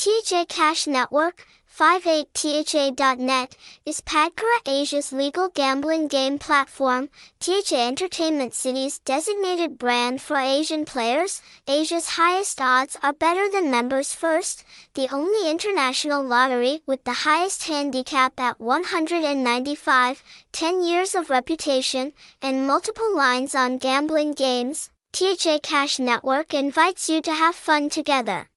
THA Cash Network, 58tha.net, is PAGCORA Asia's legal gambling game platform. THA Entertainment City's designated brand for Asian players. Asia's highest odds are better than members first, the only international lottery with the highest handicap at 195, 10 years of reputation, and multiple lines on gambling games. THA Cash Network invites you to have fun together.